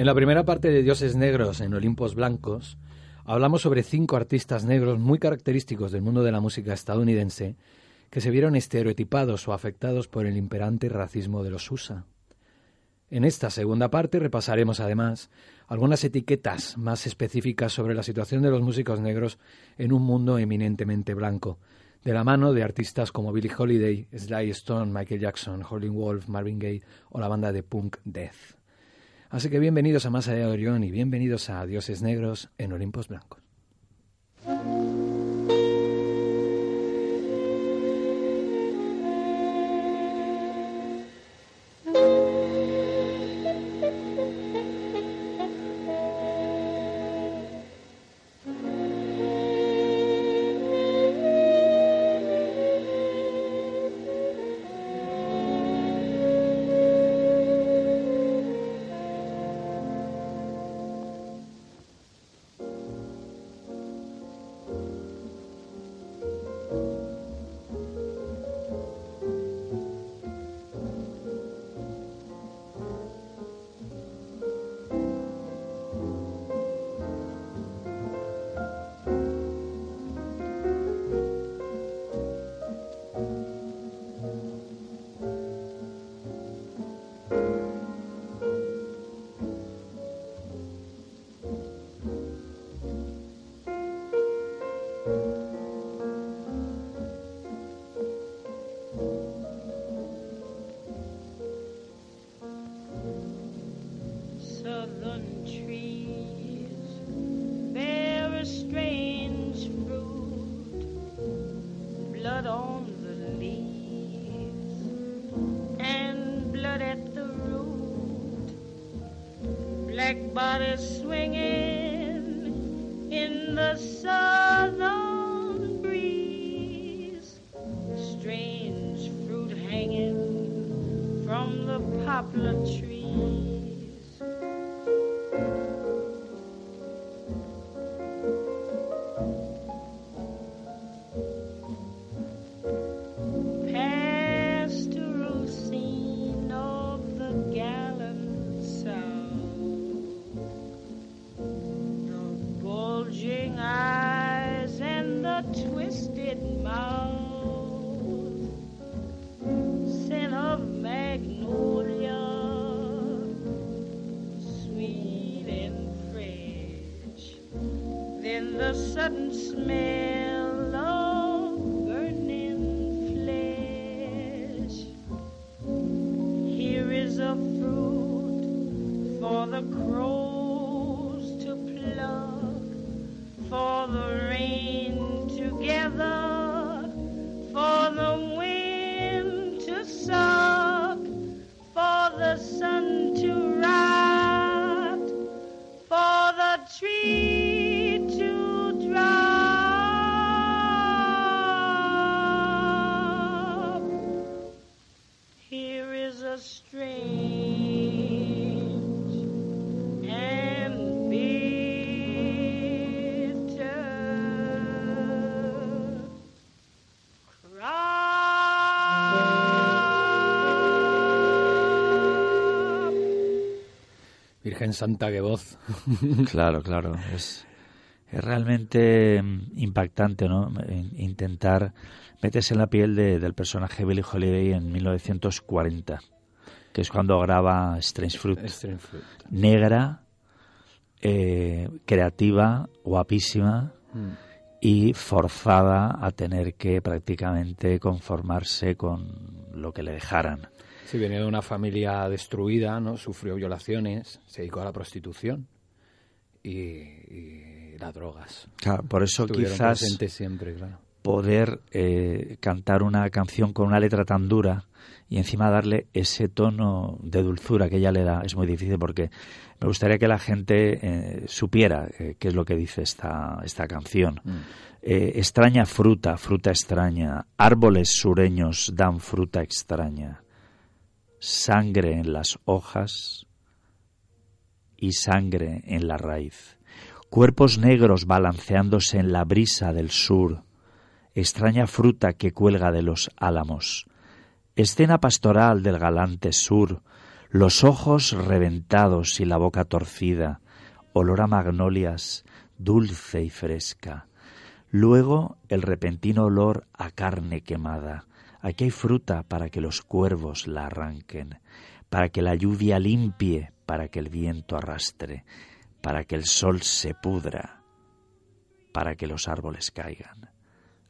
En la primera parte de Dioses Negros en Olimpos Blancos, hablamos sobre cinco artistas negros muy característicos del mundo de la música estadounidense que se vieron estereotipados o afectados por el imperante racismo de los USA. En esta segunda parte repasaremos además algunas etiquetas más específicas sobre la situación de los músicos negros en un mundo eminentemente blanco, de la mano de artistas como Billie Holiday, Sly Stone, Michael Jackson, Howlin' Wolf, Marvin Gaye o la banda de punk Death. Así que bienvenidos a Más allá de Orión y bienvenidos a Dioses Negros en Olimpos Blancos. black bodies swinging in the southern breeze. Strange fruit hanging from the poplar trees. Virgen Santa, qué voz. claro, claro. Es, es realmente mm, impactante, ¿no? Intentar meterse en la piel del personaje Billy Holiday en 1940, que es cuando graba Strange Fruit. Negra, eh, creativa, guapísima. Mm. y forzada a tener que prácticamente conformarse con lo que le dejaran. Sí, venía de una familia destruida, ¿no? Sufrió violaciones, se dedicó a la prostitución y las drogas. por eso quizás siempre, poder eh, cantar una canción con una letra tan dura y encima darle ese tono de dulzura que ella le da es muy difícil porque me gustaría que la gente eh, supiera eh, qué es lo que dice esta, esta canción. Mm. extraña fruta, fruta extraña, árboles sureños dan fruta extraña, sangre en las hojas y sangre en la raíz. Cuerpos negros balanceándose en la brisa del sur, extraña fruta que cuelga de los álamos, escena pastoral del galante sur, los ojos reventados y la boca torcida, olor a magnolias, dulce y fresca. Luego el repentino olor a carne quemada. Aquí hay fruta para que los cuervos la arranquen, para que la lluvia limpie, para que el viento arrastre para que el sol se pudra, para que los árboles caigan.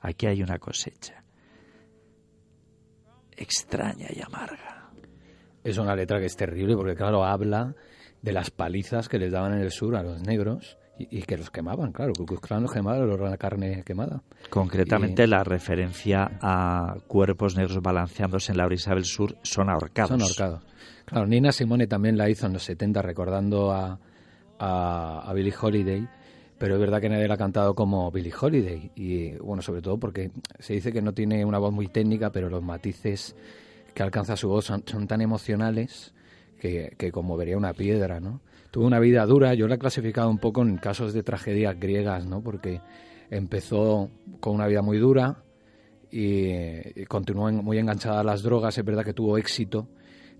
Aquí hay una cosecha extraña y amarga. Es una letra que es terrible porque, claro, habla de las palizas que les daban en el sur a los negros y, que los quemaban, claro, que los quemaban la carne quemada. Concretamente, la referencia a cuerpos negros balanceándose en la brisa del sur son ahorcados. Son ahorcados. Claro, Nina Simone también la hizo en los 70 recordando a, a, a Billie Holiday, pero es verdad que nadie la ha cantado como Billie Holiday. Y bueno, sobre todo porque se dice que no tiene una voz muy técnica, pero los matices que alcanza su voz son, tan emocionales que, que conmovería una piedra, ¿no? Tuvo una vida dura, yo la he clasificado un poco en casos de tragedias griegas, ¿no? Porque empezó con una vida muy dura y, continuó muy enganchada a las drogas, es verdad que tuvo éxito,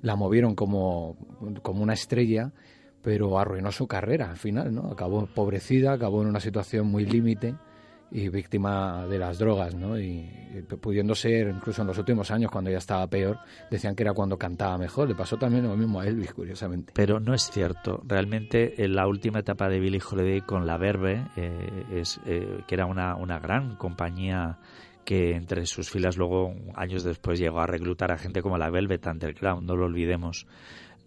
la movieron como, como una estrella pero arruinó su carrera al final, ¿no? Acabó empobrecida, acabó en una situación muy límite y víctima de las drogas, ¿no? Y, pudiendo ser, incluso en los últimos años, cuando ya estaba peor, decían que era cuando cantaba mejor. Le pasó también lo mismo a Elvis, curiosamente. Pero no es cierto. Realmente, en la última etapa de Billy Holiday con la Verbe, eh, es, eh, que era una, una gran compañía que entre sus filas luego, años después, llegó a reclutar a gente como la Velvet Underground, no lo olvidemos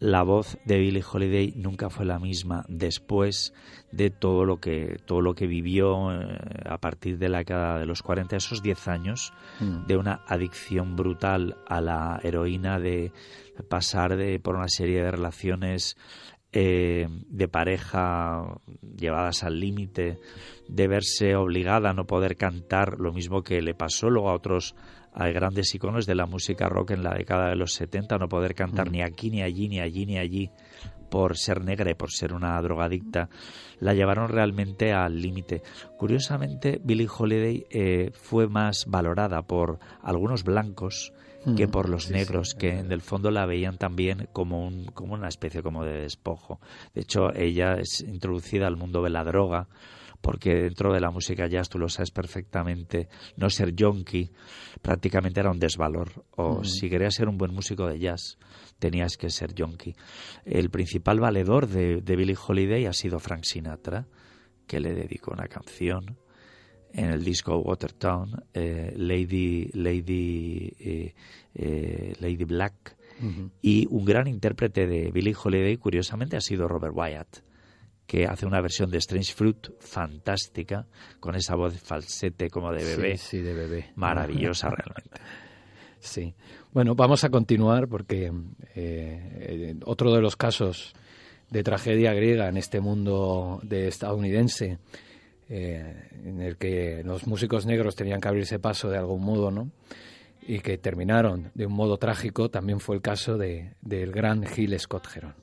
la voz de Billie Holiday nunca fue la misma después de todo lo que todo lo que vivió eh, a partir de la década de los 40 esos 10 años mm. de una adicción brutal a la heroína de pasar de por una serie de relaciones eh, de pareja llevadas al límite, de verse obligada a no poder cantar, lo mismo que le pasó luego a otros a grandes iconos de la música rock en la década de los 70, no poder cantar mm. ni aquí, ni allí, ni allí, ni allí, por ser negra y por ser una drogadicta, la llevaron realmente al límite. Curiosamente, Billie Holiday eh, fue más valorada por algunos blancos que mm. por los negros, que en el fondo la veían también como, un, como una especie como de despojo. De hecho, ella es introducida al mundo de la droga, porque dentro de la música jazz tú lo sabes perfectamente, no ser yonki prácticamente era un desvalor. O si querías ser un buen músico de jazz, tenías que ser yonki. El principal valedor de, de Billie Holiday ha sido Frank Sinatra, que le dedicó una canción en el disco Watertown, eh, Lady, Lady, eh, eh, Lady Black. Y un gran intérprete de Billie Holiday, curiosamente, ha sido Robert Wyatt que hace una versión de Strange Fruit fantástica, con esa voz falsete como de bebé. Sí, de bebé. Maravillosa realmente. Sí. Bueno, vamos a continuar porque eh, otro de los casos de tragedia griega en este mundo de estadounidense, eh, en el que los músicos negros tenían que abrirse paso de algún modo, ¿no? Y que terminaron de un modo trágico, también fue el caso de, del gran Gil Scott Heron.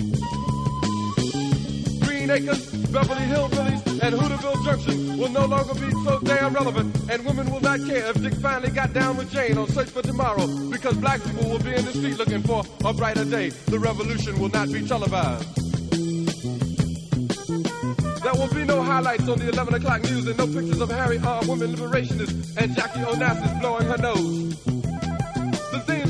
Green Acres, Beverly Hillbillies, and Hooterville Junction will no longer be so damn relevant, and women will not care if Dick finally got down with Jane on Search for Tomorrow, because black people will be in the street looking for a brighter day. The revolution will not be televised. There will be no highlights on the 11 o'clock news and no pictures of Harry armed women liberationists and Jackie Onassis blowing her nose.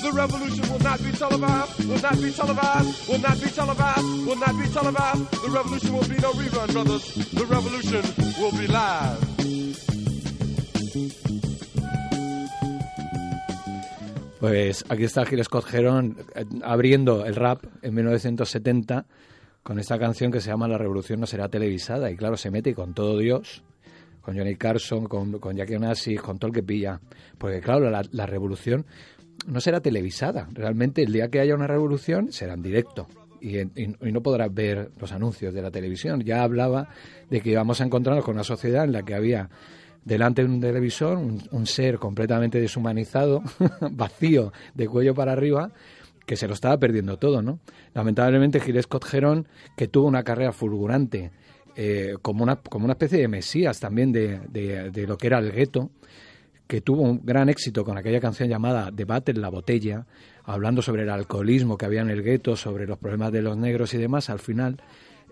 The revolution will not be televised, will not be televised, will not be televised, will not be televised. The revolution will be no rerun, brothers. The revolution will be live. Pues aquí está Gil Scott Heron eh, abriendo el rap en 1970 con esta canción que se llama La Revolución no será televisada. Y claro, se mete con todo Dios, con Johnny Carson, con, con Jackie Onassis, con todo el que pilla. Porque claro, la, la revolución no será televisada. Realmente el día que haya una revolución será en directo. Y, y- no podrás ver los anuncios de la televisión. Ya hablaba de que íbamos a encontrarnos con una sociedad en la que había delante de un televisor un, ser completamente deshumanizado, vacío, de cuello para arriba, que se lo estaba perdiendo todo, ¿no? Lamentablemente Gil Scott Heron, que tuvo una carrera fulgurante, eh, como, una, como una especie de mesías también de, de- de lo que era el gueto, que tuvo un gran éxito con aquella canción llamada Debate en la botella, hablando sobre el alcoholismo que había en el gueto, sobre los problemas de los negros y demás, al final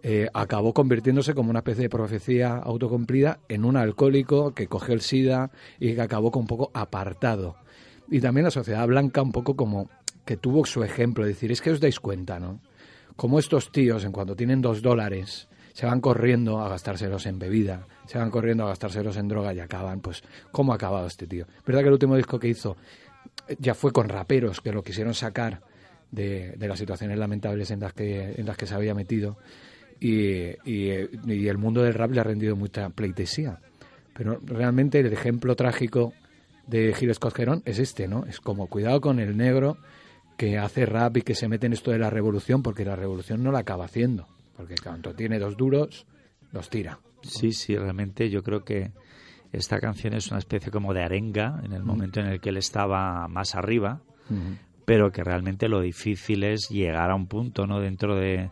eh, acabó convirtiéndose como una especie de profecía autocumplida en un alcohólico que cogió el SIDA y que acabó con un poco apartado. Y también la sociedad blanca un poco como que tuvo su ejemplo, es decir, es que os dais cuenta, ¿no? Como estos tíos, en cuanto tienen dos dólares, se van corriendo a gastárselos en bebida, se van corriendo a gastárselos en droga y acaban, pues, ¿cómo ha acabado este tío? ¿Verdad que el último disco que hizo ya fue con raperos que lo quisieron sacar de, de las situaciones lamentables en las que, en las que se había metido? Y, y, el mundo del rap le ha rendido mucha pleitesía. Pero realmente el ejemplo trágico de Gil Scott es este, ¿no? Es como cuidado con el negro que hace rap y que se mete en esto de la revolución, porque la revolución no la acaba haciendo. Porque cuando tiene dos duros, los tira. Sí, sí, realmente yo creo que esta canción es una especie como de arenga en el momento en el que él estaba más arriba, pero que realmente lo difícil es llegar a un punto, ¿no? Dentro de,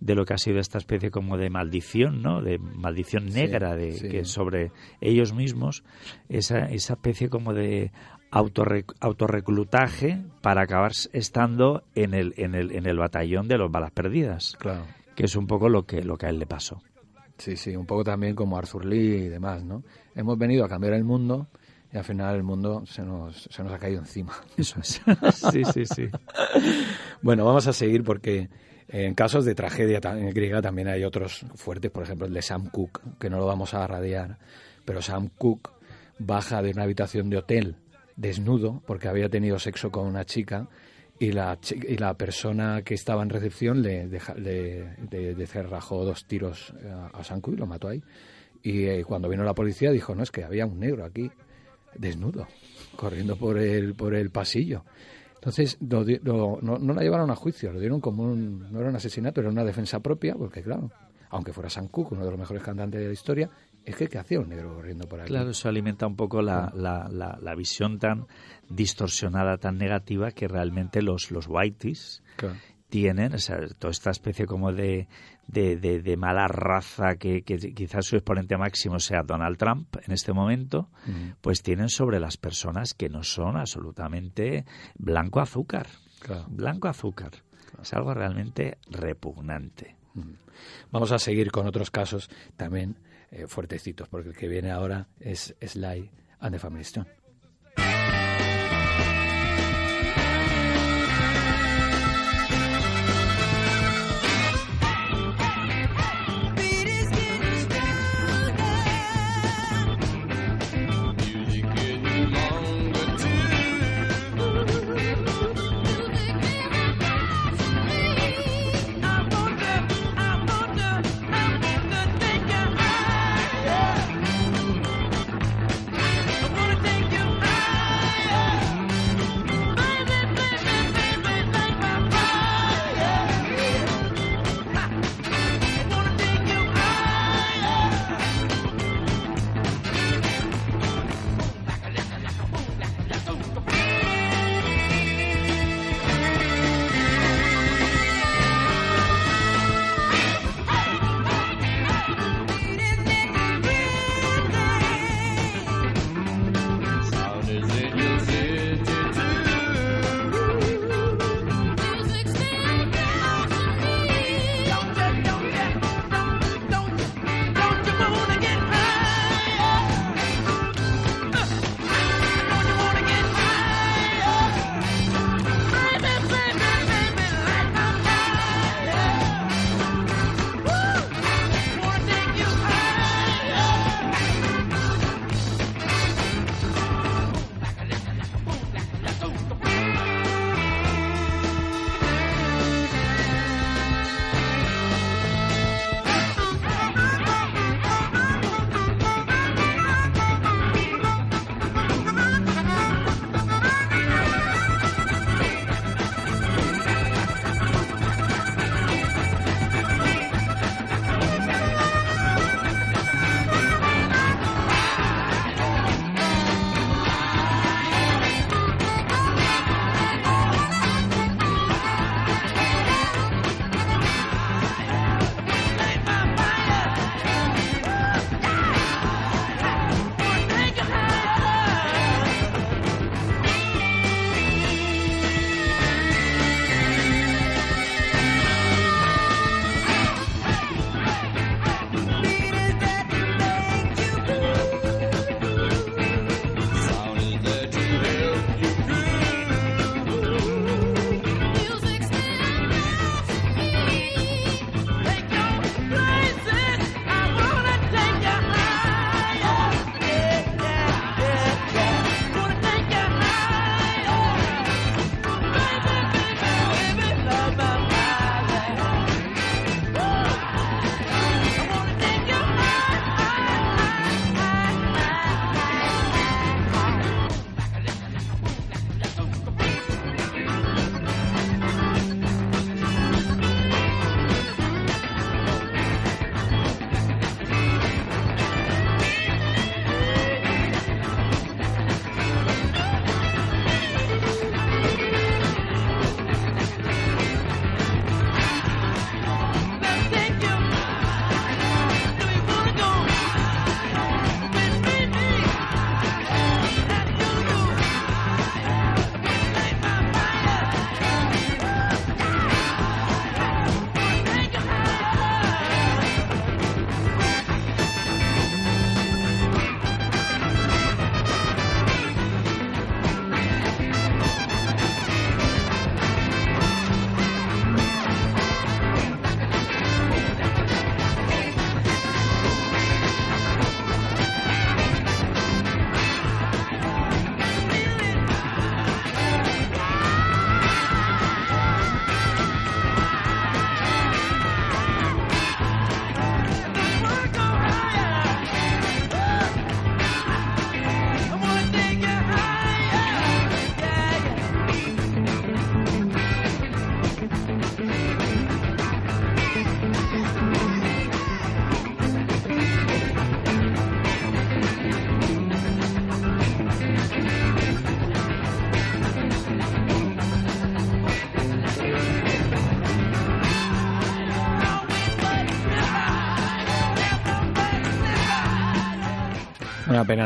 de lo que ha sido esta especie como de maldición, ¿no? De maldición negra de sí. que sobre ellos mismos, esa, esa especie como de autorre- autorreclutaje para acabar estando en el, en el, en el batallón de los balas perdidas, Claro. que es un poco lo que, lo que a él le pasó. Sí, sí, un poco también como Arthur Lee y demás, ¿no? Hemos venido a cambiar el mundo y al final el mundo se nos, se nos ha caído encima. Eso es. sí, sí, sí. bueno, vamos a seguir porque en casos de tragedia griega también hay otros fuertes, por ejemplo el de Sam Cooke, que no lo vamos a radiar, pero Sam Cooke baja de una habitación de hotel desnudo porque había tenido sexo con una chica y la, y la persona que estaba en recepción le, le, cerrajó dos tiros a, Sam Cooke y lo mató ahí. Y eh, cuando vino la policía dijo, no, es que había un negro aquí, desnudo, corriendo por el, por el pasillo. Entonces no, no, la llevaron a juicio, lo dieron como un, no era un asesinato, era una defensa propia, porque claro, aunque fuera Cooke, uno de los mejores cantantes de la historia, es que ¿qué hacía un negro corriendo por ahí? Claro, eso alimenta un poco la, la, la, visión tan distorsionada, tan negativa que realmente los, los whiteys tienen, o sea, toda esta especie como de, de, de, mala raza que, quizás su exponente máximo sea Donald Trump en este momento, pues tienen sobre las personas que no son absolutamente blanco azúcar. Blanco azúcar. Es algo realmente repugnante. Vamos a seguir con otros casos también eh, fuertecitos, porque el que viene ahora es Sly and the Family Stone.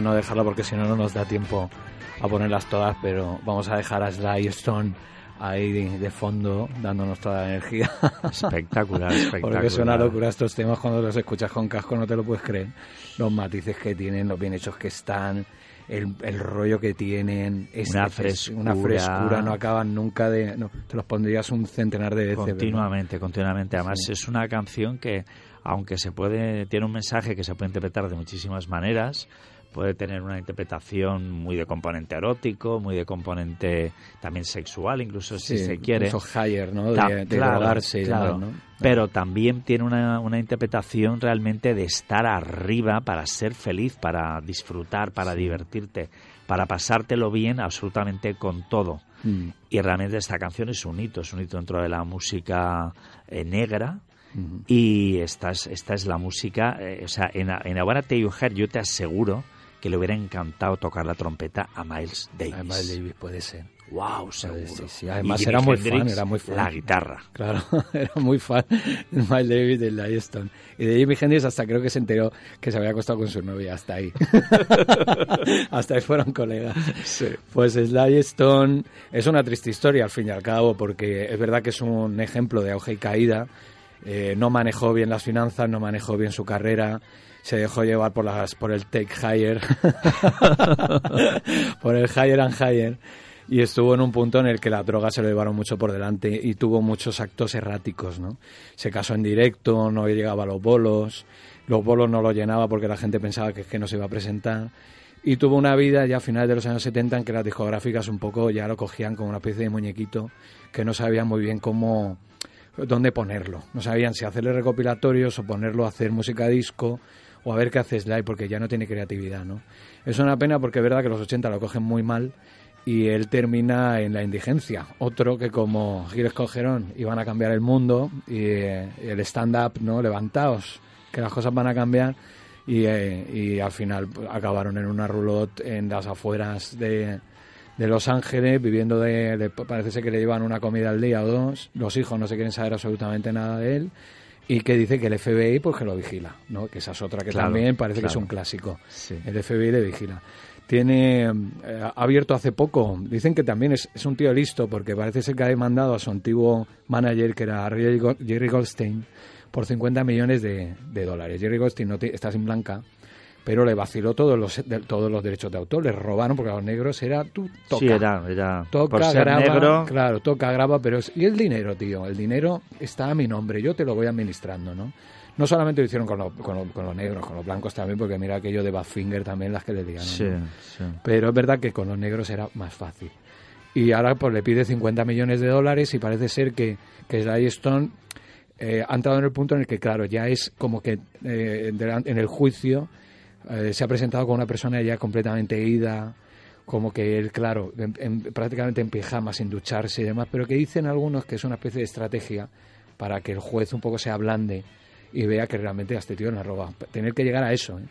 Pena no dejarlo porque si no, no nos da tiempo a ponerlas todas, pero vamos a dejar a Sly Stone ahí de, fondo dándonos toda la energía. Espectacular, espectacular. Porque es una locura estos temas cuando los escuchas con casco, no te lo puedes creer. Los matices que tienen, los bien hechos que están, el, el rollo que tienen, es, una, es frescura. una frescura, no acaban nunca de... No, te los pondrías un centenar de veces. Continuamente, ¿verdad? continuamente. Además sí. es una canción que, aunque se puede, tiene un mensaje que se puede interpretar de muchísimas maneras, puede tener una interpretación muy de componente erótico, muy de componente también sexual, incluso si se quiere. Incluso higher, ¿no? De, de claro, drogarse y claro. demás, ¿no? Pero también tiene una, una, interpretación realmente de estar arriba para ser feliz, para disfrutar, para sí. divertirte, para pasártelo bien absolutamente con todo. Mm. Y realmente esta canción es un hito, es un hito dentro de la música eh, negra, Uh -huh. Y esta es, esta es la música, eh, o sea, en, en Wanna Tell You Her yo te aseguro que le hubiera encantado tocar la trompeta a Miles Davis. A Miles Davis puede ser. Wow, seguro. Sí, sí. Además era muy Hendrix, fan, era muy fan. La guitarra. Claro, era muy fan de Miles Davis de Stone. Y de Jimi Hendrix hasta creo que se enteró que se había acostado con su novia, hasta ahí. hasta ahí fueron colegas. Sí. Pues Sly Stone es una triste historia al fin y al cabo, porque es verdad que es un ejemplo de auge y caída. Eh, no manejó bien las finanzas, no manejó bien su carrera, se dejó llevar por las por el take higher, por el higher and higher y estuvo en un punto en el que la droga se lo llevaron mucho por delante y tuvo muchos actos erráticos, ¿no? Se casó en directo, no llegaba a los bolos, los bolos no lo llenaba porque la gente pensaba que, que no se iba a presentar y tuvo una vida ya a finales de los años 70 en que las discográficas un poco ya lo cogían como una especie de muñequito que no sabían muy bien cómo dónde ponerlo. No sabían si hacerle recopilatorios o ponerlo a hacer música disco o a ver qué hace Sly porque ya no tiene creatividad, ¿no? Es una pena porque es verdad que los 80 lo cogen muy mal y él termina en la indigencia. Otro que como Gilles Cogerón iban a cambiar el mundo y, eh, el stand-up, ¿no? Levantaos, que las cosas van a cambiar y, eh, y al final acabaron en una roulotte en las afueras de, de Los Ángeles, viviendo de, de, parece que le llevan una comida al día o dos, los hijos no se quieren saber absolutamente nada de él y que dice que el FBI pues que lo vigila, ¿no? Que esa es otra que Claro, también parece claro. que es un clásico. Sí. El FBI le vigila. Tiene eh, ha abierto hace poco, dicen que también es, es un tío listo porque parece ser que ha demandado a su antiguo manager que era Jerry Go- Jerry Goldstein por 50 millones de, de dólares. Jerry Goldstein no te- está sin blanca, pero le vaciló todos los de- todos los derechos de autor, le robaron porque a los negros era tú toca. Sí, era, era Toca, por ser graba, negro. claro, toca, graba, pero es, y el dinero, tío, el dinero está a mi nombre, yo te lo voy administrando, ¿no? No solamente lo hicieron con, lo- con, lo- con los negros, con los blancos también, porque mira aquello de Badfinger también las que le digan. Sí, sí. Pero es verdad que con los negros era más fácil. Y ahora pues le pide 50 millones de dólares y parece ser que, que Sly Stone eh, ha entrado en el punto en el que, claro, ya es como que eh, en el juicio eh, se ha presentado con una persona ya completamente ida, como que él, claro, en- en- prácticamente en pijama, sin ducharse y demás, pero que dicen algunos que es una especie de estrategia para que el juez un poco se ablande y vea que realmente a este tío no roba. Tener que llegar a eso, ¿eh?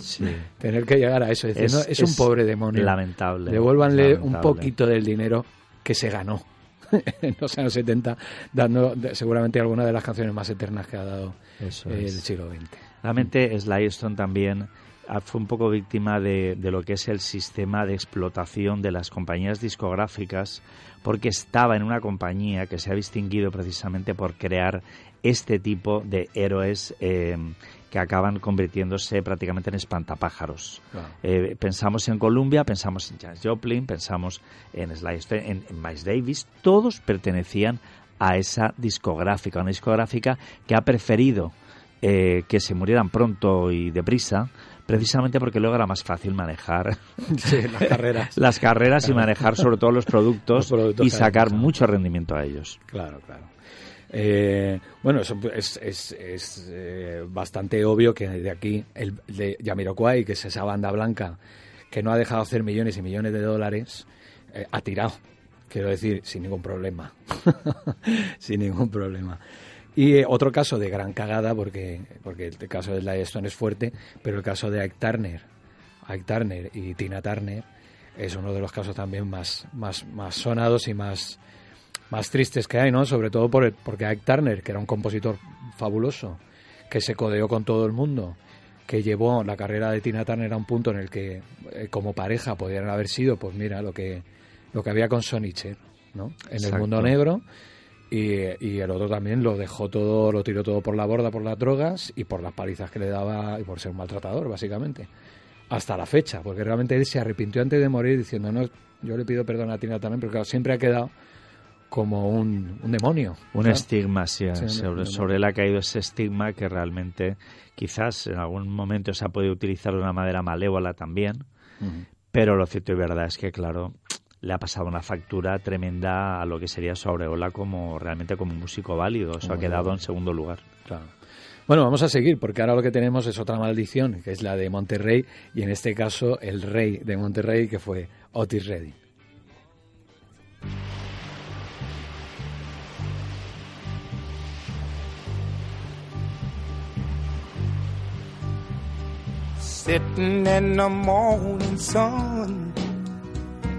Sí. Tener que llegar a eso. Es, decir, Es- no, es, es un pobre demonio. lamentable, Devuélvanle un poquito del dinero que se ganó en los años 70, dando seguramente alguna de las canciones más eternas que ha dado Eso el siglo XX. Realmente Sly Stone también ah, fue un poco víctima de, de lo que es el sistema de explotación de las compañías discográficas porque estaba en una compañía que se ha distinguido precisamente por crear este tipo de héroes eh, que acaban convirtiéndose prácticamente en espantapájaros. Claro. Eh, pensamos en Columbia, pensamos en Janis Joplin, pensamos en Sly en, en Miles Davis, todos pertenecían a esa discográfica, una discográfica que ha preferido eh, que se murieran pronto y deprisa, precisamente porque luego era más fácil manejar Sí, las carreras. las carreras y manejar sobre todo los productos, Los productos y sacar mucho rendimiento a ellos. Claro, claro. Eh, bueno, eso es, es, es, eh, bastante obvio que de aquí el de Jamiroquai, que es esa banda blanca que no ha dejado hacer millones y millones de dólares, eh, ha tirado. Quiero decir, sin ningún problema. sin ningún problema. Y eh, otro caso de gran cagada, porque, porque el caso de Sly Stone es fuerte, pero el caso de Ike Turner, Ike Turner y Tina Turner es uno de los casos también más, más, más sonados y más, más tristes que hay, ¿no? Sobre todo por el- porque Ike Turner, que era un compositor fabuloso, que se codeó con todo el mundo, que llevó la carrera de Tina Turner a un punto en el que eh, como pareja podrían haber sido, pues mira, lo que, lo que había con Sonicher, ¿no? En el mundo negro. Y, y, el otro también lo dejó todo, lo tiró todo por la borda por las drogas y por las palizas que le daba y por ser un maltratador, básicamente. Hasta la fecha, porque realmente él se arrepintió antes de morir diciendo, no, yo le pido perdón a Tina Turner, pero claro, siempre ha quedado como un, demonio. Un estigma, sí, sobre, sobre él ha caído ese estigma que realmente quizás en algún momento se ha podido utilizar de una manera malévola también, pero lo cierto y verdad es que, claro, le ha pasado una factura tremenda a lo que sería su aureola como realmente como músico válido. Eso ha quedado en segundo lugar. Claro. Bueno, vamos a seguir porque ahora lo que tenemos es otra maldición, que es la de Monterrey, y en este caso el rey de Monterrey, que fue Otis Redding. Sitting in the morning sun,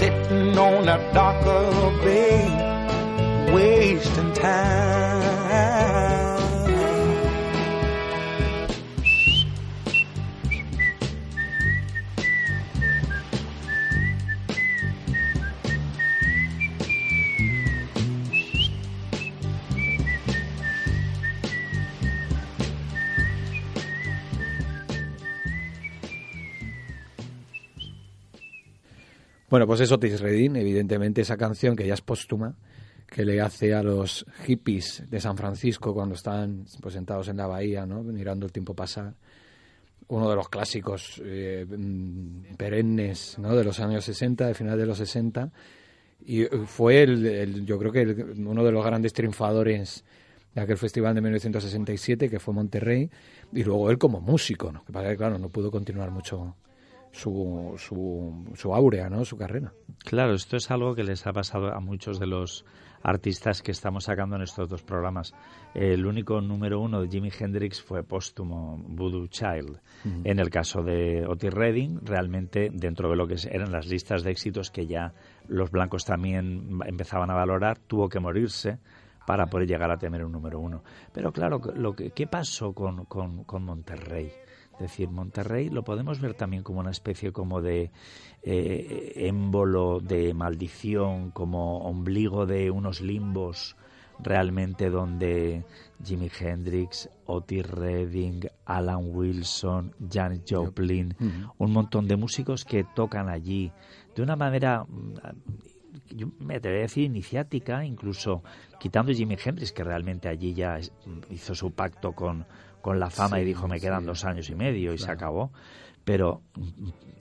Ooh, I'm sitting on a darker bay, wasting time. Bueno, pues es Otis Redding, evidentemente esa canción que ya es póstuma, que le hace a los hippies de San Francisco cuando están pues, sentados en la bahía, ¿no? mirando el tiempo pasar. Uno de los clásicos eh, mm, perennes ¿no? de los años 60, de final de los 60. Y fue, el, yo creo que uno de los grandes triunfadores de aquel festival de 1967, que fue Monterrey. Y luego él como músico, ¿no? que claro, no pudo continuar mucho su, su, su áurea, ¿no? su carrera. Claro, esto es algo que les ha pasado a muchos de los artistas que estamos sacando en estos dos programas. El único número uno de Jimi Hendrix fue póstumo, Voodoo Child. En el caso de Otis Redding, realmente dentro de lo que eran las listas de éxitos que ya los blancos también empezaban a valorar, tuvo que morirse para poder llegar a tener un número uno. Pero claro, lo que, ¿qué pasó con, con, con Monterrey? Es decir, Monterrey lo podemos ver también como una especie como de eh, émbolo de maldición, como ombligo de unos limbos realmente donde Jimi Hendrix, Otis Redding, Alan Wilson, Janis Joplin, un montón de músicos que tocan allí de una manera mm, yo me atrevería a decir iniciática, incluso quitando Jimi Hendrix, que realmente allí ya hizo su pacto con, con la fama y dijo me quedan dos años y medio y se acabó. pero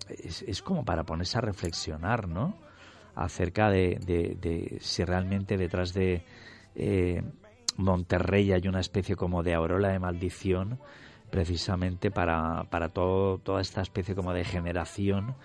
es, es como para ponerse a reflexionar, ¿no? Acerca de, de- de si realmente detrás de eh, Monterrey hay una especie como de aureola de maldición, precisamente para, para todo, toda esta especie como de generación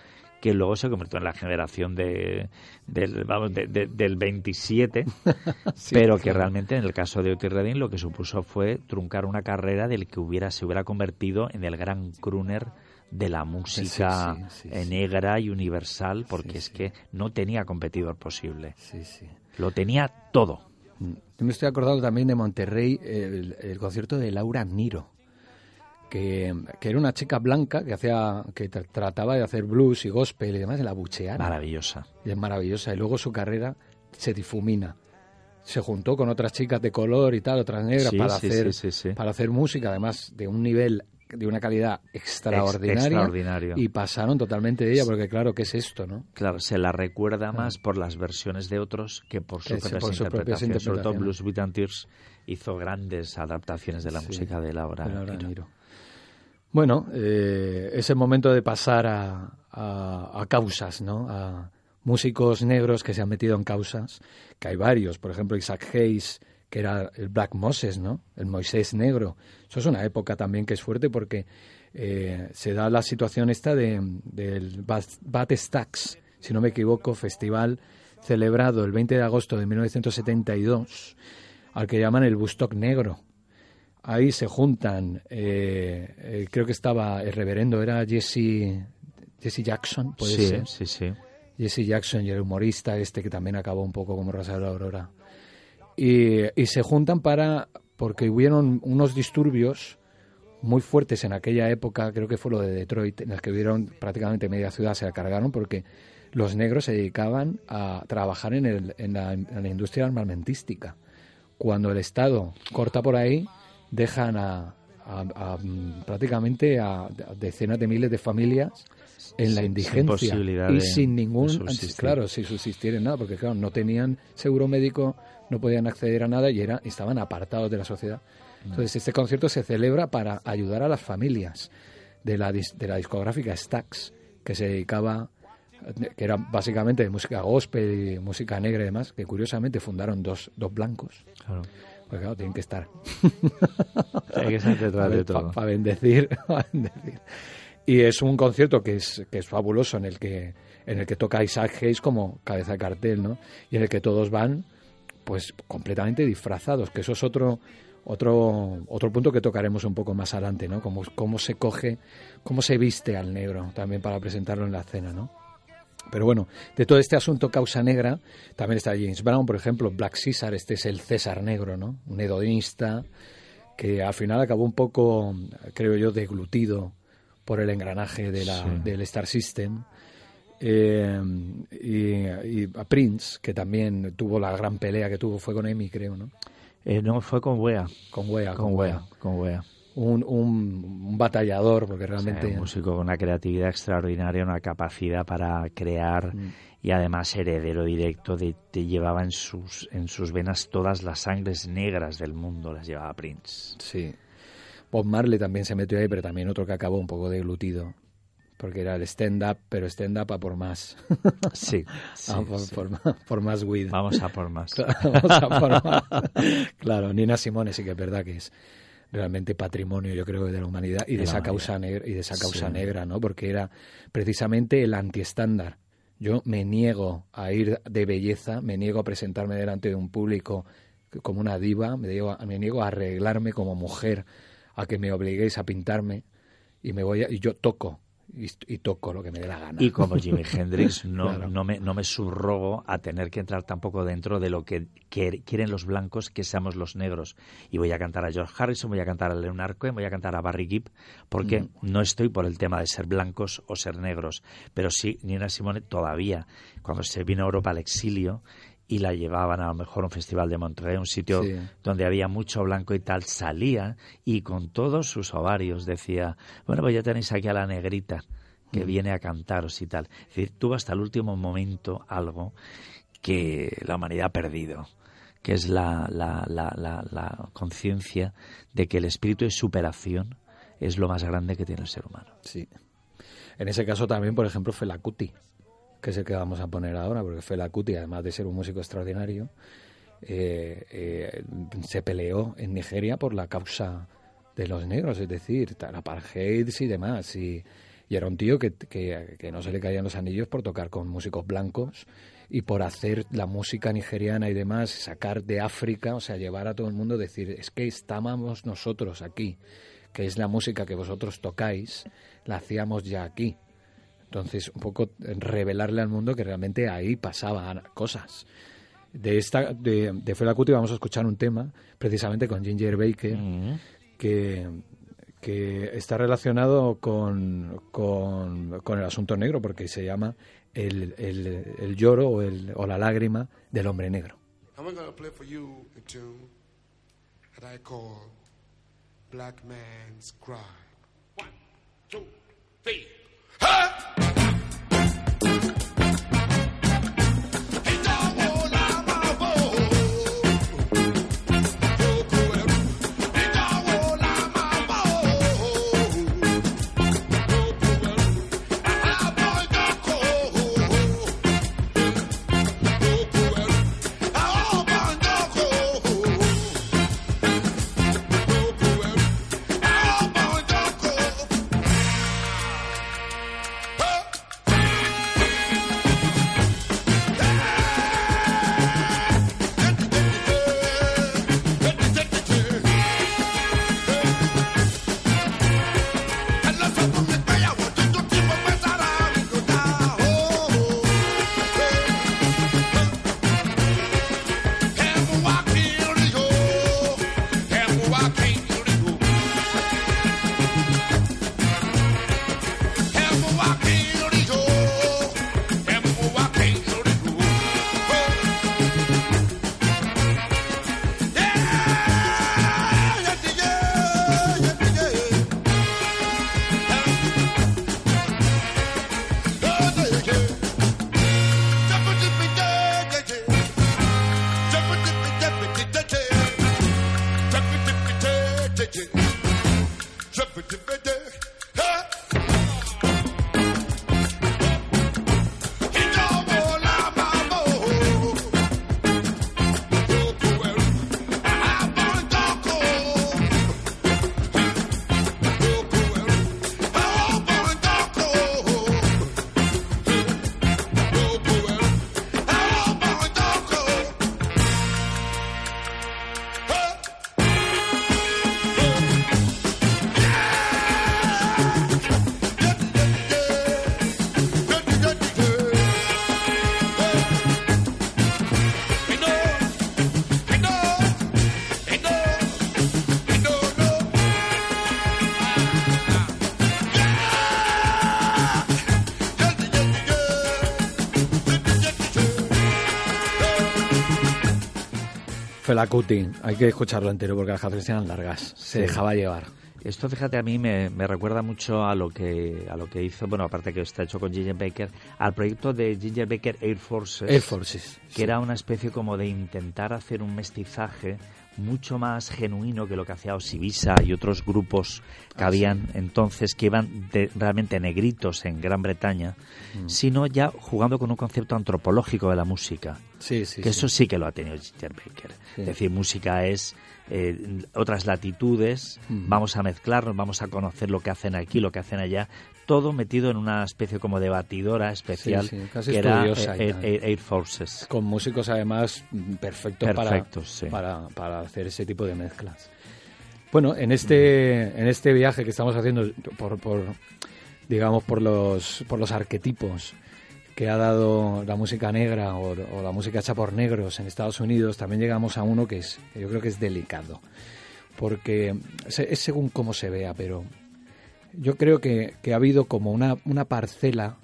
que luego se convirtió en la generación de, del, vamos, de- de- del 27, pero que realmente en el caso de Otis Redding lo que supuso fue truncar una carrera del que hubiera se hubiera convertido en el gran crooner de la música Sí, sí, negra y universal, porque es que no tenía competidor posible. Lo tenía todo. Mm. Yo me estoy acordando también de Monterrey, el, el concierto de Laura Niro, que, que era una chica blanca que hacía que tra- trataba de hacer blues y gospel y demás, y la buchearon. Maravillosa. Y es maravillosa. Y luego su carrera se difumina. Se juntó con otras chicas de color y tal, otras negras, Sí, para, sí, hacer, sí, para hacer música, además de un nivel, de una calidad extraordinaria. extraordinario. Y pasaron totalmente de ella, porque claro, ¿qué es esto, no? Claro, se la recuerda más por las versiones de otros que por, sí, propias por sus propias interpretaciones. Sobre todo. Blues Beat and Tears hizo grandes adaptaciones de la Sí, música de Laura. de Laura Niro. Niro. Bueno, eh, es el momento de pasar a, a- causas, ¿no? A músicos negros que se han metido en causas, que hay varios. Por ejemplo, Isaac Hayes, que era el Black Moses, ¿no? El Moisés negro. Eso es una época también que es fuerte porque eh, se da la situación esta de, del Bat Stax, si no me equivoco, festival celebrado el 20 de agosto de 1972, al que llaman el Bustock Negro. Ahí se juntan, eh, eh, creo que estaba el reverendo, era Jesse, Jesse Jackson, puede Sí, ser. sí, sí. Jesse Jackson y el humorista este que también acabó un poco como Rosario Aurora. Y, y se juntan para, porque hubieron unos disturbios muy fuertes en aquella época, creo que fue lo de Detroit, en las que hubieron prácticamente media ciudad se la cargaron porque los negros se dedicaban a trabajar en, el, en, la, en la industria armamentística. Cuando el Estado corta por ahí, dejan a, a- a, prácticamente a, decenas de miles de familias en la sin indigencia y sin ningún claro sin subsistir en nada porque claro no tenían seguro médico no podían acceder a nada y era estaban apartados de la sociedad Mm. entonces este concierto se celebra para ayudar a las familias de la de la discográfica Stax que se dedicaba que era básicamente de música gospel y música negra y demás que curiosamente fundaron dos, dos blancos Claro. Pues claro tienen que estar Hay que ser detrás de todo. para bendecir, pa bendecir. Y es un concierto que es, que es fabuloso en el que en el que toca Isaac Hayes como cabeza de cartel, ¿no? Y en el que todos van pues completamente disfrazados, que eso es otro otro otro punto que tocaremos un poco más adelante, ¿no? Cómo, cómo se coge, cómo se viste al negro también para presentarlo en la escena, ¿no? Pero bueno, de todo este asunto causa negra, también está James Brown, por ejemplo, Black Caesar, este es el César negro, ¿no? Un hedonista que al final acabó un poco, creo yo, deglutido por el engranaje de la, Sí. del Star System. Eh, y, y a Prince, que también tuvo la gran pelea que tuvo, fue con Emi, creo, ¿no? Eh, no, fue con Wea. Con Wea, Con Wea. Con Wea. Un, un, un batallador, porque O sea, realmente... un músico con una creatividad extraordinaria, una capacidad para crear Mm. y además heredero directo de te llevaba en sus en sus venas todas las sangres negras del mundo las llevaba Prince. Sí. Bob Marley también se metió ahí, pero también otro que acabó un poco deglutido. Porque era el stand-up, pero stand-up a por más. Sí, sí, Ah, por, sí. por más- por más weed. Vamos a por más. Vamos a por más. Claro, Nina Simone sí que es verdad que es realmente patrimonio, yo creo, de la humanidad y de, esa causa negra y de esa causa Sí. negra, ¿no? Porque era precisamente el antiestándar. Yo me niego a ir de belleza, me niego a presentarme delante de un público como una diva, me niego, me niego a arreglarme como mujer, a que me obliguéis a pintarme y me voy a, y yo toco y, y toco lo que me dé la gana. Y como Jimi Hendrix, no, Claro. no, me, no me subrogo a tener que entrar tampoco dentro de lo que quieren los blancos que seamos los negros. Y voy a cantar a George Harrison, voy a cantar a Leonard Cohen, voy a cantar a Barry Gibb, porque Mm. no estoy por el tema de ser blancos o ser negros. Pero sí, Nina Simone todavía, cuando se vino a Europa al exilio y la llevaban a lo mejor a un festival de Monterrey, un sitio Sí. donde había mucho blanco y tal, salía y con todos sus ovarios decía, bueno, pues ya tenéis aquí a la negrita que viene a cantaros y tal. Es decir, tuvo hasta el último momento algo que la humanidad ha perdido, que es la, la, la, la, la conciencia de que el espíritu de superación es lo más grande que tiene el ser humano. Sí. En ese caso también, por ejemplo, Fela Kuti, que es el que vamos a poner ahora, porque Fela Kuti, además de ser un músico extraordinario, eh, eh, se peleó en Nigeria por la causa de los negros, es decir, apartheid y demás. Y, era un tío que, que, que, no se le caían los anillos por tocar con músicos blancos y por hacer la música nigeriana y demás, sacar de África, o sea, llevar a todo el mundo, decir, es que estábamos nosotros aquí, que es la música que vosotros tocáis, la hacíamos ya aquí. Entonces, un poco revelarle al mundo que realmente ahí pasaban cosas. De esta de, de Fela Kuti vamos a escuchar un tema precisamente con Ginger Baker Mm. que, que está relacionado con, con, con el asunto negro porque se llama el, el, el lloro o, el, o la lágrima del hombre negro. We're going to play for you a tune that I call Black Man's Cry. One, two, three. Fela Kuti, hay que escucharlo entero porque las canciones eran largas, se Sí. dejaba llevar. Esto, fíjate, a mí me, me recuerda mucho a lo que a lo que hizo, bueno, aparte que está hecho con Ginger Baker, al proyecto de Ginger Baker Air Forces, Air Forces. que era una especie como de intentar hacer un mestizaje mucho más genuino que lo que hacía Osibisa y otros grupos que Ah, habían entonces que iban de- realmente negritos en Gran Bretaña, Mm. sino ya jugando con un concepto antropológico de la música. Sí, sí. que eso sí que lo ha tenido Ginger Baker. Es decir, música es eh, otras latitudes, Mm. vamos a mezclarnos, vamos a conocer lo que hacen aquí, lo que hacen allá, todo metido en una especie como de batidora especial Sí, sí, casi que era Air. Air- Air Forces. Con músicos además perfectos, Perfectos, sí. para, para, para hacer ese tipo de mezclas. Bueno, en este, en este viaje que estamos haciendo por, por digamos, por los, por los arquetipos que ha dado la música negra o, o la música hecha por negros en Estados Unidos, también llegamos a uno que es, yo creo que es delicado, porque es según cómo se vea, pero yo creo que, que ha habido como una, una parcela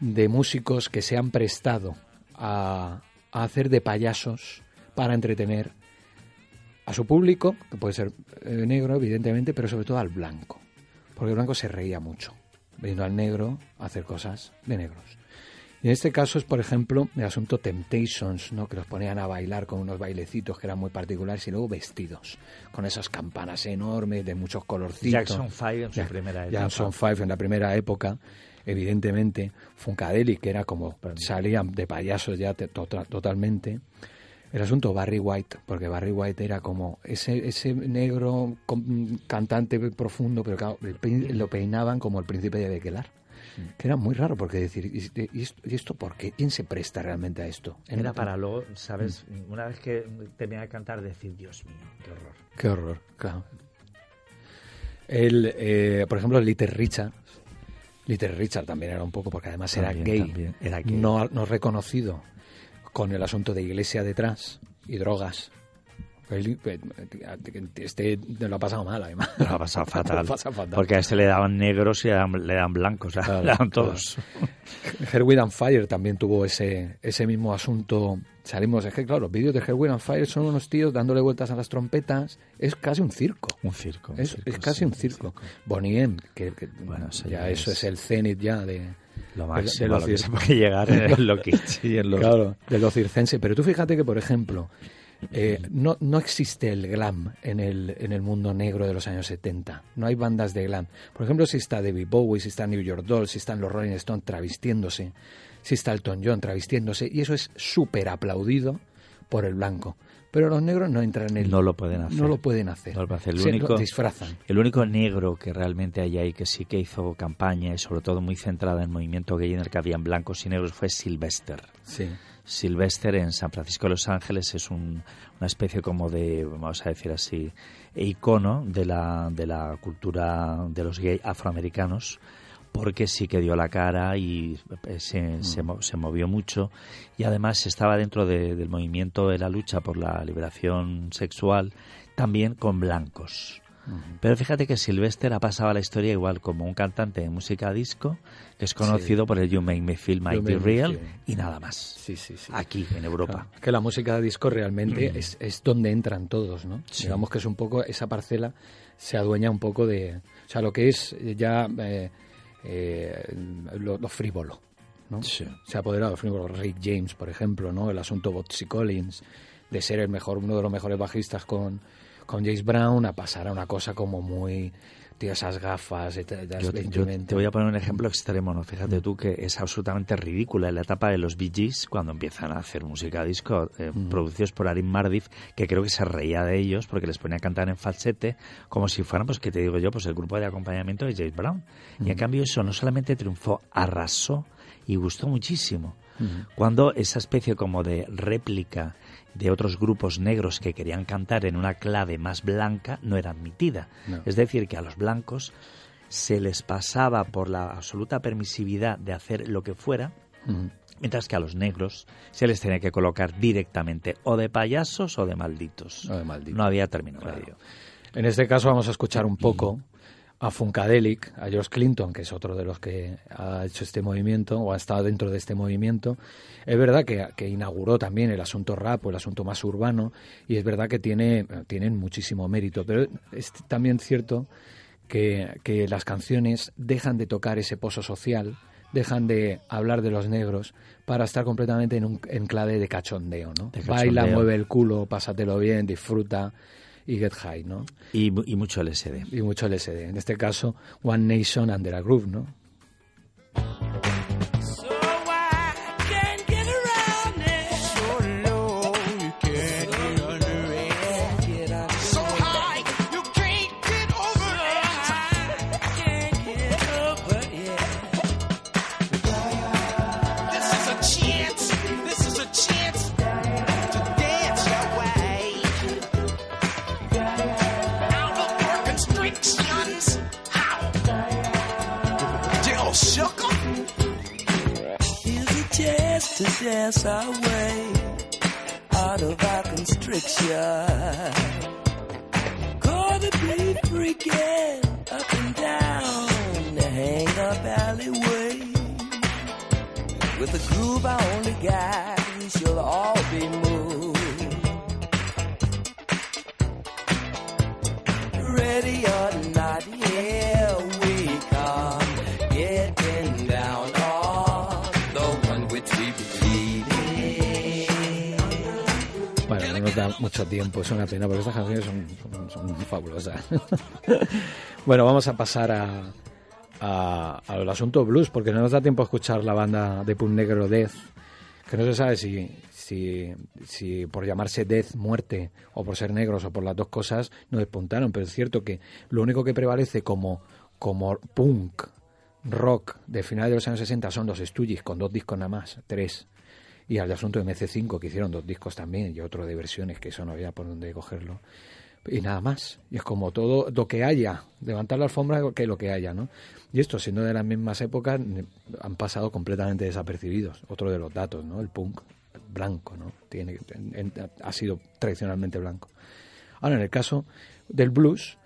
de músicos que se han prestado a, a hacer de payasos para entretener a su público, que puede ser eh, negro, evidentemente, pero sobre todo al blanco. Porque el blanco se reía mucho, viendo al negro hacer cosas de negros. Y en este caso es, por ejemplo, el asunto Temptations, ¿no? que los ponían a bailar con unos bailecitos que eran muy particulares y luego vestidos, con esas campanas enormes de muchos colorcitos. Jackson Five en su Ya- primera etapa. Jackson Five en la primera época. evidentemente, Funkadelic, que era como salían de payasos ya te- tota- totalmente. El asunto Barry White, porque Barry White era como ese, ese negro cantante profundo, pero claro, lo peinaban como el príncipe de Bequelar. Que era muy raro, porque decir, ¿y este- esto, y esto por qué? ¿Quién se presta realmente a esto? Era para luego, ¿sabes? Una vez que termina de cantar, decir, Dios mío, qué horror. Qué horror, claro. El, eh, por ejemplo, Little Richard. Little Richard también era un poco, porque además era gay, también, era gay. No, no reconocido, con el asunto de iglesia detrás y drogas. El- Este lo ha pasado mal, además. Lo ha pasado fatal. Porque a este le daban negros y le daban, le daban blancos. o sea, Claro, le daban claro. todos. Herwin and Fire también tuvo ese, ese mismo asunto. Salimos, es que claro, los vídeos de Herwin and Fire son unos tíos dándole vueltas a las trompetas. Es casi un circo. Un circo. un Es, circo, es casi sí, un circo. Bonnie M, que, que Bueno, ya eso es el cenit ya de, Lo máximo de lo a lo que se puede llegar en lo kitsch y en lo... Claro, de lo circense. Pero tú fíjate que, por ejemplo, eh, no, no existe el glam en el, en el mundo negro de los años 70. No hay bandas de glam. Por ejemplo, si está David Bowie, si está New York Dolls, si están los Rolling Stones travestiéndose, si está Elton John travestiéndose, y eso es súper aplaudido por el blanco. Pero los negros no entran en el... No lo pueden hacer. No lo pueden hacer. No lo pueden hacer. El Se único- lo disfrazan. El único negro que realmente hay ahí que sí que hizo campaña y sobre todo muy centrada en el movimiento gay en el que habían blancos y negros fue Sylvester. Sí. Sylvester en San Francisco de Los Ángeles es un- una especie como de, vamos a decir así, icono de la, de la cultura de los gay afroamericanos porque sí que dio la cara y eh, se, se, mo- se movió mucho y además estaba dentro de- del movimiento de la lucha por la liberación sexual también con blancos. Pero fíjate que Sylvester ha pasado a la historia igual como un cantante de música disco que es conocido por el You Make Me Feel Mighty Real y nada más. Sí, sí, sí. Aquí, en Europa. Claro, que la música de disco realmente es, es donde entran todos, ¿no? Sí. Digamos que es un poco, esa parcela se adueña un poco de, o sea, lo que es ya eh, eh, lo, lo frívolo, ¿no? Sí. Se ha apoderado frívolo. Rick James, por ejemplo, ¿no? El asunto Botsy Collins, de ser el mejor, uno de los mejores bajistas con, con James Brown, a pasar a una cosa como muy, tío, esas gafas, Yo, te- yo 20. te voy a poner un ejemplo extremo, ¿no? Fíjate tú que es absolutamente ridícula en la etapa de los Bee Gees cuando empiezan a hacer música disco eh, producidos por Arin Mardif, que creo que se reía de ellos porque les ponía a cantar en falsete como si fueran, pues, que te digo yo, pues el grupo de acompañamiento de James Brown. Y en cambio eso no solamente triunfó, arrasó y gustó muchísimo. Cuando esa especie como de réplica de otros grupos negros que querían cantar en una clave más blanca no era admitida. No. Es decir, que a los blancos se les pasaba por la absoluta permisividad de hacer lo que fuera, mientras que a los negros se les tenía que colocar directamente o de payasos o de malditos. O de malditos. No había término Claro. medio. En este caso vamos a escuchar un poco a Funkadelic, a George Clinton, que es otro de los que ha hecho este movimiento o ha estado dentro de este movimiento. Es verdad que, que inauguró también el asunto rap o el asunto más urbano y es verdad que tiene, tienen muchísimo mérito, pero es también cierto que, que las canciones dejan de tocar ese pozo social, dejan de hablar de los negros para estar completamente en un enclave de cachondeo, ¿no? De Baila, cachondeo. mueve el culo, pásatelo bien, disfruta y get high, ¿no? Y, y mucho LSD. Y mucho LSD. En este caso, One Nation Under a Groove, ¿no? Dance our way out of our constriction. Gonna be freaking up and down the hang up alleyway. With a groove I only got, mucho tiempo, es una pena, porque estas canciones son, son- fabulosas. bueno, vamos a pasar a, a- al asunto blues, porque no nos da tiempo a escuchar la banda de punk negro Death, que no se sabe si, si, si por llamarse Death, muerte, o por ser negros, o por las dos cosas, no despuntaron, pero es cierto que lo único que prevalece como, como punk, rock de finales de los años 60 son los Stooges, con dos discos nada más, tres. Y al asunto de MC5, que hicieron dos discos también, y otro de versiones, que eso no había por dónde cogerlo y nada más. Y es como todo lo que haya, levantar la alfombra que lo que haya, ¿no? Y esto, siendo de las mismas épocas, han pasado completamente desapercibidos. Otro de los datos, ¿no? El punk blanco, ¿no? Tiene, en- en- ha sido tradicionalmente blanco. Ahora, en el caso del blues,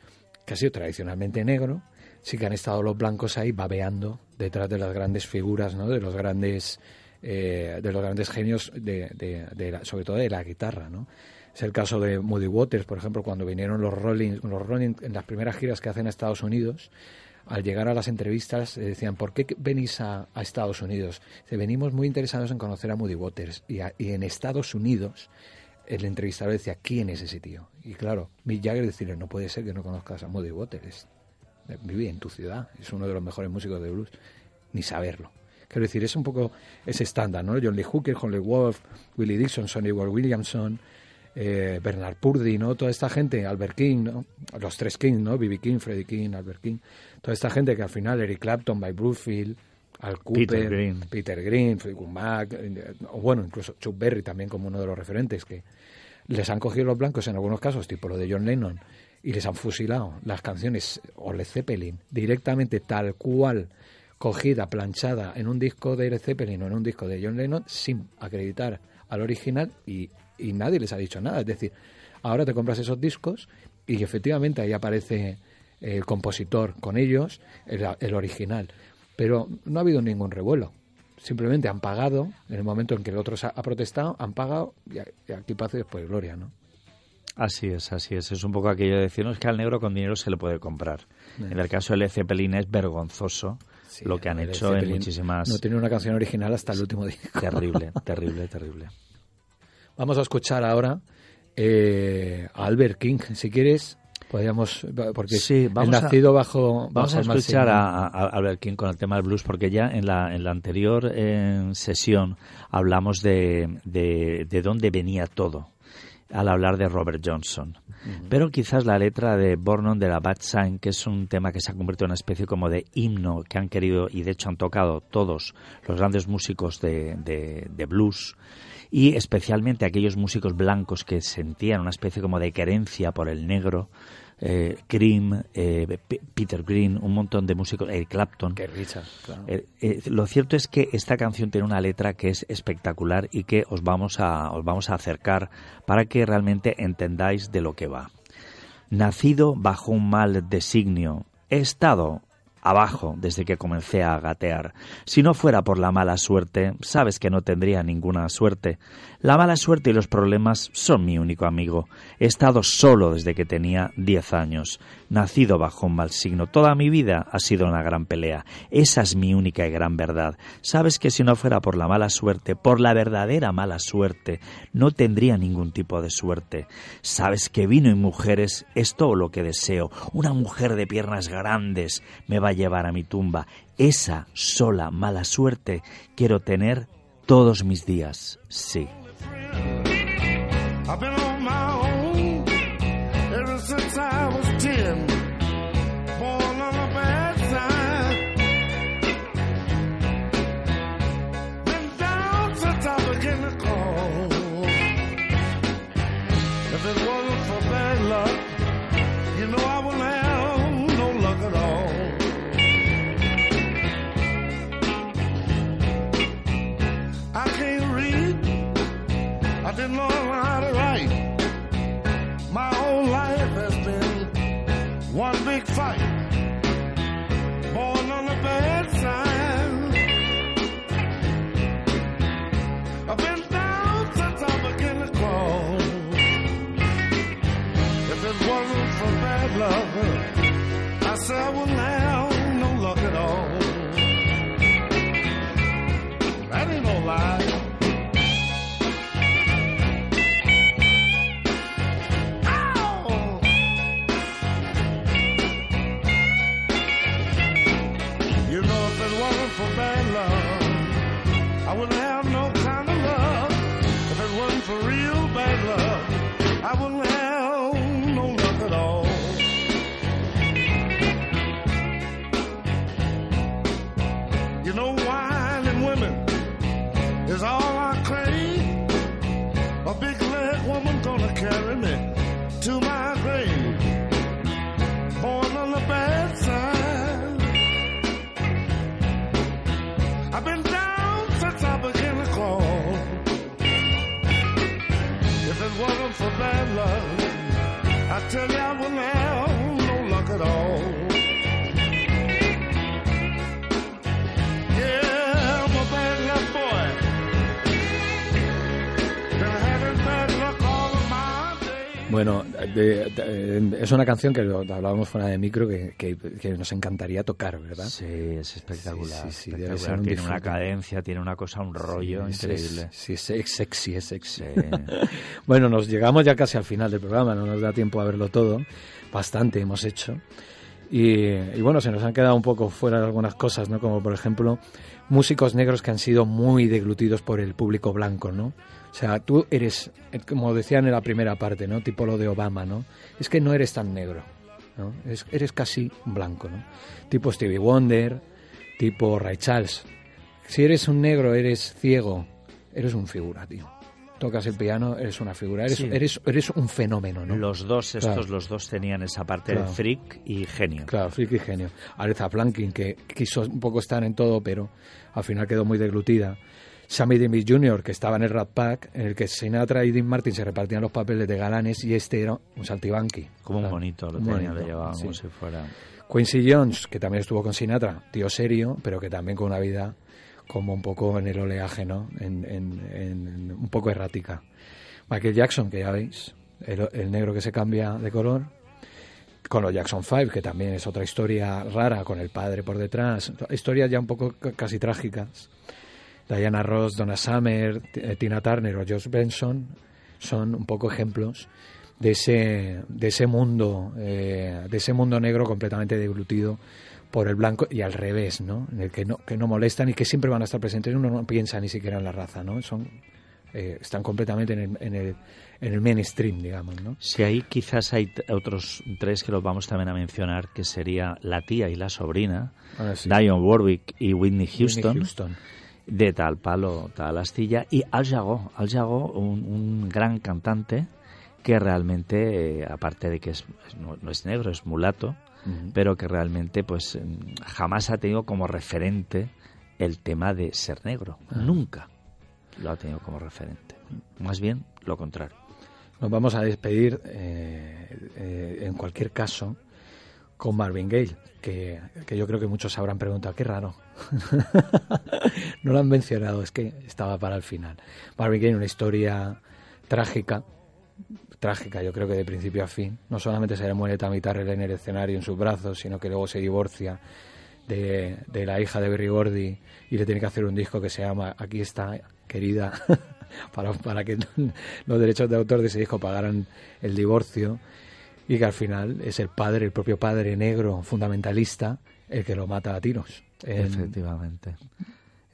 que ha sido tradicionalmente negro, sí que han estado los blancos ahí babeando detrás de las grandes figuras, ¿no? De los grandes, eh, de los grandes genios, de, de- la- sobre todo de la guitarra, ¿no? Es el caso de Moody Waters, por ejemplo, cuando vinieron los Rolling, los Rolling en las primeras giras que hacen a Estados Unidos, al llegar a las entrevistas eh, decían, ¿por qué venís a, Estados Unidos? Dice, venimos muy interesados en conocer a Moody Waters. Y, a- y en Estados Unidos, el entrevistador decía, ¿quién es ese tío? Y claro, Mick Jagger decirle, no puede ser que no conozcas a Moody Waters. Vive en tu ciudad, es uno de los mejores músicos de blues. Ni saberlo. Quiero decir, es un poco ese estándar, ¿no? John Lee Hooker, Holly Wolf, Willie Dixon, Sonny Ward Williamson, eh, Bernard Purdy, ¿no? Toda esta gente, Albert King, ¿no? Los tres King, ¿no? B.B. King, Freddie King, Albert King. Toda esta gente que al final, Eric Clapton, Mike Bluefield, Al Cooper, Peter Green. Peter Green, Fleetwood Mac, eh, o bueno, incluso Chuck Berry también como uno de los referentes que les han cogido los blancos en algunos casos, tipo lo de John Lennon, y les han fusilado las canciones o Led Zeppelin directamente tal cual cogida, planchada en un disco de Led Zeppelin o en un disco de John Lennon sin acreditar al original y, y nadie les ha dicho nada. Es decir, ahora te compras esos discos y efectivamente ahí aparece el compositor con ellos, el, el original. Pero no ha habido ningún revuelo. Simplemente han pagado, en el momento en que el otro ha protestado, han pagado y, aquí paz y después gloria, ¿no? Así es, así es. Es un poco aquello de decirnos que al negro con dinero se le puede comprar. En el caso de Led Zeppelin es vergonzoso lo que han hecho en muchísimas... No tiene una canción original hasta el último disco. Terrible, terrible, terrible. Vamos a escuchar ahora eh, a Albert King. Si quieres, podríamos. Porque Sí, vamos el a- nacido bajo. Vamos a escuchar a Albert King con el tema del blues porque ya en la, en la anterior eh, sesión hablamos de, de, de dónde venía todo al hablar de Robert Johnson. Pero quizás la letra de Born on the Bad Sign, que es un tema que se ha convertido en una especie como de himno que han querido y de hecho han tocado todos los grandes músicos de, de- de blues y especialmente aquellos músicos blancos que sentían una especie como de querencia por el negro, eh, Cream, eh, P- Peter Green, un montón de músicos, Eric Clapton. Que Richard, claro. Eh, eh, lo cierto es que esta canción tiene una letra que es espectacular y que os vamos a os vamos a acercar para que realmente entendáis de lo que va. Nacido bajo un mal designio, he estado abajo desde que comencé a gatear. Si no fuera por la mala suerte, sabes que no tendría ninguna suerte. La mala suerte y los problemas son mi único amigo. He estado solo desde que tenía diez años, nacido bajo un mal signo. Toda mi vida ha sido una gran pelea. Esa es mi única y gran verdad. Sabes que si no fuera por la mala suerte, por la verdadera mala suerte, no tendría ningún tipo de suerte. Sabes que vino y mujeres es todo lo que deseo. Una mujer de piernas grandes me va a llevar a mi tumba. Esa sola mala suerte quiero tener todos mis días. Sí. Didn't learn how to write. My whole life has been one big fight. Born on the bad side. I've been down since I began to crawl. If it wasn't for bad luck, I said I wouldn't have I wouldn't have no kind of love. If it wasn't for real bad love, I wouldn't have no luck at all. You know, wine and women is all I crave. A big leg woman gonna carry me to my grave. Bad luck, I tell you I wouldn't have no luck at all. Bueno, de- de- es una canción que hablábamos fuera de micro que, que- que nos encantaría tocar, ¿verdad? Sí, es espectacular. Sí, sí, sí, debe espectacular. ser un tiene una cadencia, tiene una cosa, un rollo increíble. Sí, es, sexy, es sexy. Bueno, nos llegamos ya casi al final del programa, no nos da tiempo a verlo todo. Bastante hemos hecho. Y, bueno, se nos han quedado un poco fuera algunas cosas, ¿no? Como por ejemplo, músicos negros que han sido muy deglutidos por el público blanco, ¿no? O sea, tú eres, como decían en la primera parte, ¿no? Tipo lo de Obama, ¿no? Es que no eres tan negro, ¿no? Es- eres casi blanco, ¿no? Tipo Stevie Wonder, tipo Ray Charles. Si eres un negro, eres ciego, eres un figura, tío. Tocas el piano, eres una figura, eres, Sí. eres, eres un fenómeno, ¿no? Los dos, estos, Claro. los dos tenían esa parte Claro. de freak y genio. Claro, friki genio. Aretha Franklin, que quiso un poco estar en todo, pero al final quedó muy deglutida. Sammy Davis Jr., que estaba en el Rat Pack, en el que Sinatra y Dean Martin se repartían los papeles de galanes y este era un saltibanqui. Como un bonito, lo tenía, bonito, lo llevaba como si fuera... Quincy Jones, que también estuvo con Sinatra, tío serio, pero que también con una vida como un poco en el oleaje, ¿no? En, en- un poco errática. Michael Jackson, que ya veis, el, el negro que se cambia de color. Con los Jackson 5, que también es otra historia rara, con el padre por detrás. Historias ya un poco casi trágicas. Diana Ross, Donna Summer, eh, Tina Turner o Josh Benson son un poco ejemplos de ese, de ese mundo, eh, de ese mundo negro completamente deglutido por el blanco y al revés, ¿no? En el que no, que no molestan y que siempre van a estar presentes. Uno no piensa ni siquiera en la raza, ¿no? Son, eh, están completamente en el, en el, en el mainstream, digamos, ¿no? Si ahí quizás hay otros tres que los vamos también a mencionar, que sería la tía y la sobrina, Ah, sí. Dionne Warwick y Whitney Houston, Whitney Houston. de tal palo, tal astilla, y Al Jago, Al Jago, un, un gran cantante que realmente, eh, aparte de que es, es- no, no es negro, es mulato, Pero que realmente pues mm, jamás ha tenido como referente el tema de ser negro. Ah. Nunca lo ha tenido como referente. Más bien lo contrario. Nos vamos a despedir, eh, eh, en cualquier caso, con Marvin Gaye, que, que yo creo que muchos habrán preguntado, qué raro. no lo han mencionado, es que estaba para el final. Marvin Gaye, una historia trágica, trágica yo creo que de principio a fin. No solamente se le muere Terrell en el escenario en sus brazos, sino que luego se divorcia de, de la hija de Berry Gordy y le tiene que hacer un disco que se llama Aquí está, querida, para, para que los derechos de autor de ese disco pagaran el divorcio y que al final es el padre, el propio padre negro fundamentalista, el que lo mata a tiros. En- Efectivamente.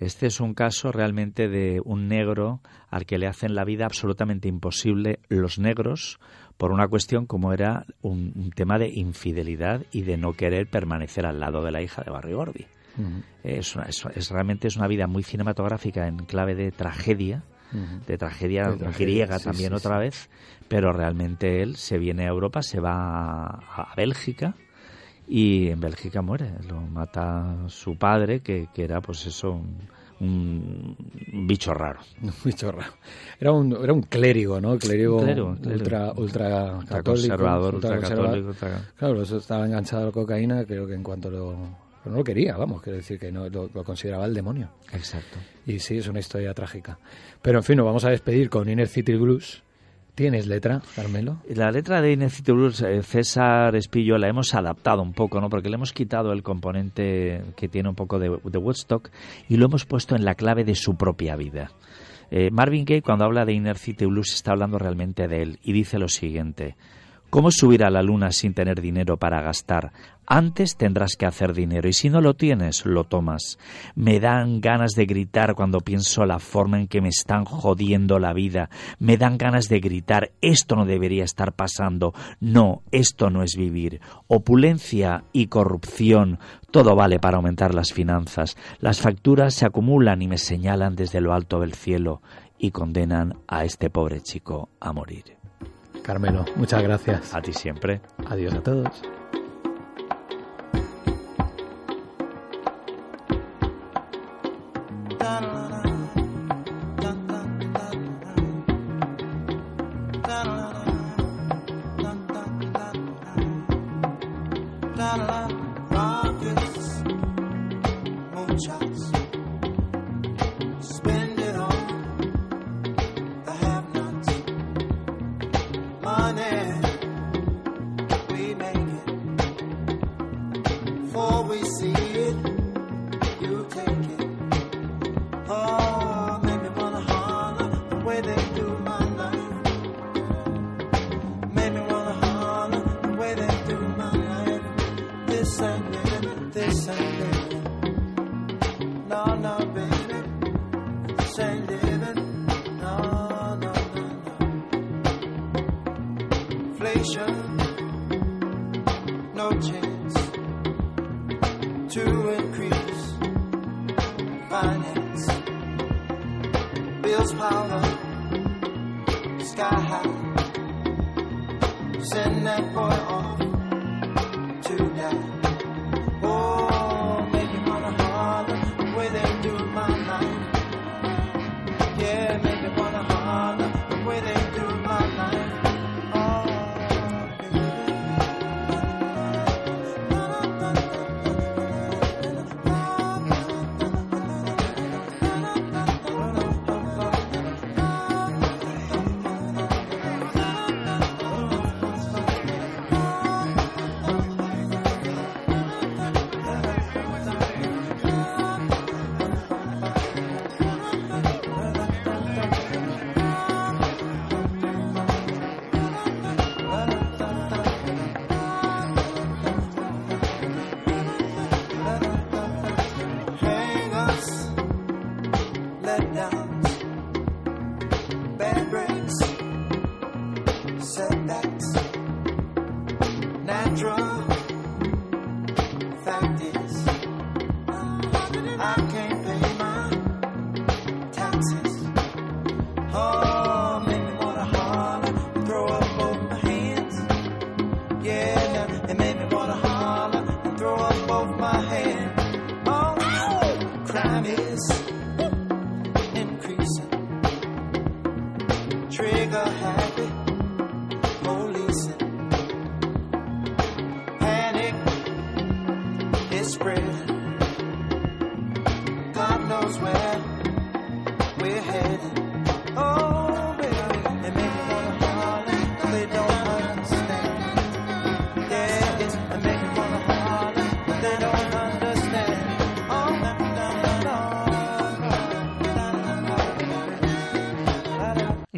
Este es un caso realmente de un negro al que le hacen la vida absolutamente imposible los negros por una cuestión como era un, un tema de infidelidad y de no querer permanecer al lado de la hija de Barry Gordy. Es, una- es- es- realmente es una vida muy cinematográfica en clave de tragedia, de tragedia, De griega sí, también sí, otra sí. vez, pero realmente él se viene a Europa, se va a, a Bélgica y en Bélgica muere, lo mata su padre, que, que era pues eso, un, un- bicho raro. Un bicho raro. Era un, era un clérigo, ¿no? Clérigo, Un clérigo, clérigo. ultra, ultra católico. conservador, ultra ultraconservador. católico, ultra- Claro, eso estaba enganchado a la cocaína, creo que en cuanto lo... pero no lo quería, vamos, quiero decir que no, lo, lo consideraba el demonio. Exacto. Y sí, es una historia trágica. Pero en fin, nos vamos a despedir con Inner City Blues. ¿Tienes letra, Carmelo? La letra de Blues, eh, César Espillo, la hemos adaptado un poco, ¿no? Porque le hemos quitado el componente que tiene un poco de, de Woodstock y lo hemos puesto en la clave de su propia vida. Eh, Marvin Gaye, cuando habla de Inner City Blues, está hablando realmente de él y dice lo siguiente. ¿Cómo subir a la luna sin tener dinero para gastar? Antes tendrás que hacer dinero y si no lo tienes, lo tomas. Me dan ganas de gritar cuando pienso la forma en que me están jodiendo la vida. Me dan ganas de gritar, esto no debería estar pasando. No, esto no es vivir. Opulencia y corrupción, todo vale para aumentar las finanzas. Las facturas se acumulan y me señalan desde lo alto del cielo y condenan a este pobre chico a morir. Carmelo, muchas gracias. A ti siempre. Adiós a todos.